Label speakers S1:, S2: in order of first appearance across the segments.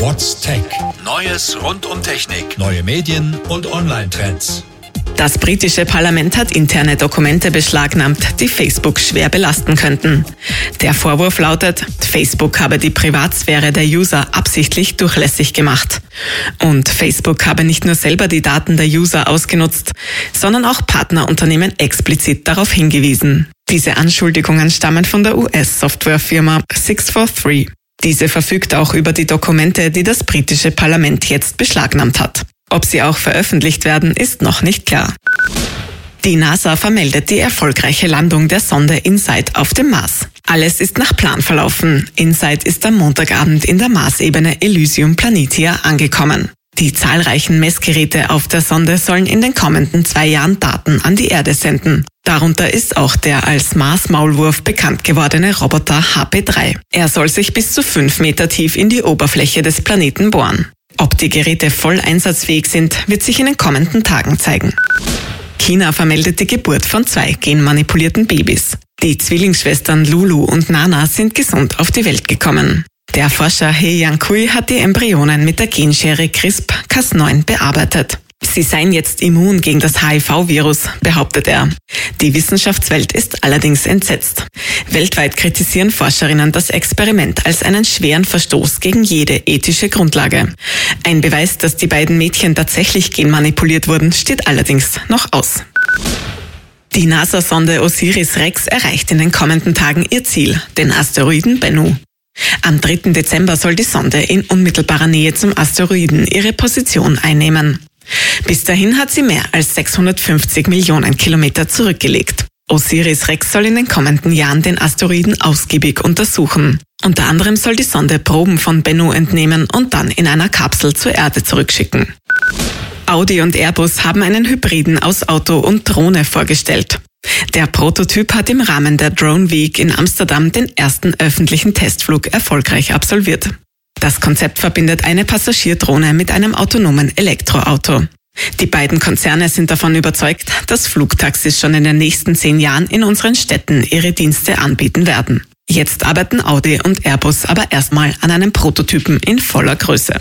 S1: What's Tech? Neues rund um Technik, neue Medien und Online-Trends.
S2: Das britische Parlament hat interne Dokumente beschlagnahmt, die Facebook schwer belasten könnten. Der Vorwurf lautet, Facebook habe die Privatsphäre der User absichtlich durchlässig gemacht. Und Facebook habe nicht nur selber die Daten der User ausgenutzt, sondern auch Partnerunternehmen explizit darauf hingewiesen. Diese Anschuldigungen stammen von der US-Softwarefirma 643. Diese verfügt auch über die Dokumente, die das britische Parlament jetzt beschlagnahmt hat. Ob sie auch veröffentlicht werden, ist noch nicht klar. Die NASA vermeldet die erfolgreiche Landung der Sonde InSight auf dem Mars. Alles ist nach Plan verlaufen. InSight ist am Montagabend in der Marsebene Elysium Planitia angekommen. Die zahlreichen Messgeräte auf der Sonde sollen in den kommenden zwei Jahren Daten an die Erde senden. Darunter ist auch der als Mars-Maulwurf bekannt gewordene Roboter HP3. Er soll sich bis zu fünf Meter tief in die Oberfläche des Planeten bohren. Ob die Geräte voll einsatzfähig sind, wird sich in den kommenden Tagen zeigen. China vermeldet die Geburt von zwei genmanipulierten Babys. Die Zwillingsschwestern Lulu und Nana sind gesund auf die Welt gekommen. Der Forscher He Yang-Kui hat die Embryonen mit der Genschere CRISP-Cas9 bearbeitet. Sie seien jetzt immun gegen das HIV-Virus, behauptet er. Die Wissenschaftswelt ist allerdings entsetzt. Weltweit kritisieren Forscherinnen das Experiment als einen schweren Verstoß gegen jede ethische Grundlage. Ein Beweis, dass die beiden Mädchen tatsächlich genmanipuliert wurden, steht allerdings noch aus. Die NASA-Sonde Osiris-Rex erreicht in den kommenden Tagen ihr Ziel, den Asteroiden Bennu. Am 3. Dezember soll die Sonde in unmittelbarer Nähe zum Asteroiden ihre Position einnehmen. Bis dahin hat sie mehr als 650 Millionen Kilometer zurückgelegt. Osiris Rex soll in den kommenden Jahren den Asteroiden ausgiebig untersuchen. Unter anderem soll die Sonde Proben von Bennu entnehmen und dann in einer Kapsel zur Erde zurückschicken. Audi und Airbus haben einen Hybriden aus Auto und Drohne vorgestellt. Der Prototyp hat im Rahmen der Drone Week in Amsterdam den ersten öffentlichen Testflug erfolgreich absolviert. Das Konzept verbindet eine Passagierdrohne mit einem autonomen Elektroauto. Die beiden Konzerne sind davon überzeugt, dass Flugtaxis schon in den nächsten zehn Jahren in unseren Städten ihre Dienste anbieten werden. Jetzt arbeiten Audi und Airbus aber erstmal an einem Prototypen in voller Größe.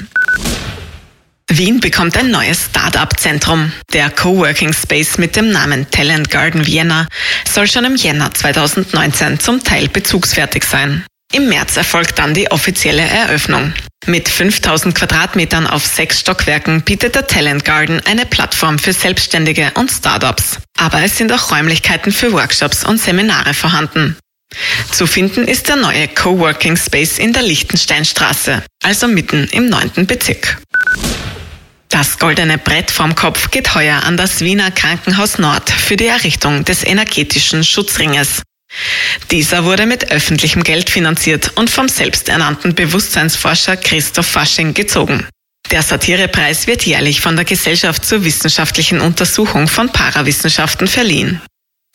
S2: Wien bekommt ein neues Start-up-Zentrum. Der Coworking Space mit dem Namen Talent Garden Vienna soll schon im Jänner 2019 zum Teil bezugsfertig sein. Im März erfolgt dann die offizielle Eröffnung. Mit 5000 Quadratmetern auf sechs Stockwerken bietet der Talent Garden eine Plattform für Selbstständige und Startups. Aber es sind auch Räumlichkeiten für Workshops und Seminare vorhanden. Zu finden ist der neue Coworking Space in der Lichtensteinstraße, also mitten im 9. Bezirk. Das goldene Brett vom Kopf geht heuer an das Wiener Krankenhaus Nord für die Errichtung des energetischen Schutzringes. Dieser wurde mit öffentlichem Geld finanziert und vom selbsternannten Bewusstseinsforscher Christoph Fasching gezogen. Der Satirepreis wird jährlich von der Gesellschaft zur wissenschaftlichen Untersuchung von Parawissenschaften verliehen.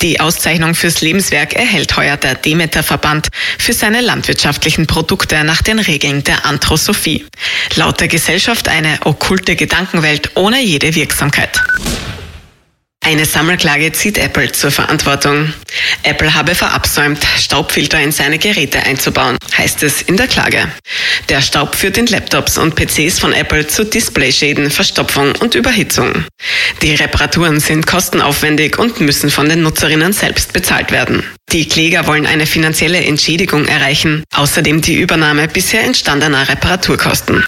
S2: Die Auszeichnung fürs Lebenswerk erhält heuer der Demeter-Verband für seine landwirtschaftlichen Produkte nach den Regeln der Anthrosophie. Laut der Gesellschaft eine okkulte Gedankenwelt ohne jede Wirksamkeit. Eine Sammelklage zieht Apple zur Verantwortung. Apple habe verabsäumt, Staubfilter in seine Geräte einzubauen, heißt es in der Klage. Der Staub führt in Laptops und PCs von Apple zu Displayschäden, Verstopfung und Überhitzung. Die Reparaturen sind kostenaufwendig und müssen von den Nutzerinnen selbst bezahlt werden. Die Kläger wollen eine finanzielle Entschädigung erreichen, außerdem die Übernahme bisher entstandener Reparaturkosten.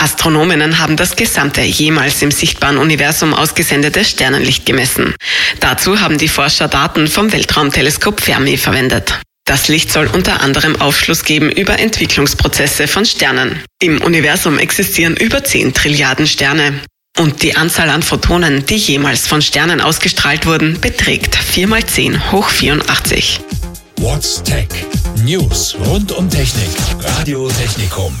S2: Astronominnen haben das gesamte jemals im sichtbaren Universum ausgesendete Sternenlicht gemessen. Dazu haben die Forscher Daten vom Weltraumteleskop Fermi verwendet. Das Licht soll unter anderem Aufschluss geben über Entwicklungsprozesse von Sternen. Im Universum existieren über 10 Trilliarden Sterne. Und die Anzahl an Photonen, die jemals von Sternen ausgestrahlt wurden, beträgt 4 mal 10 hoch 84.
S1: What's Tech? News rund um Technik. Radio Technikum.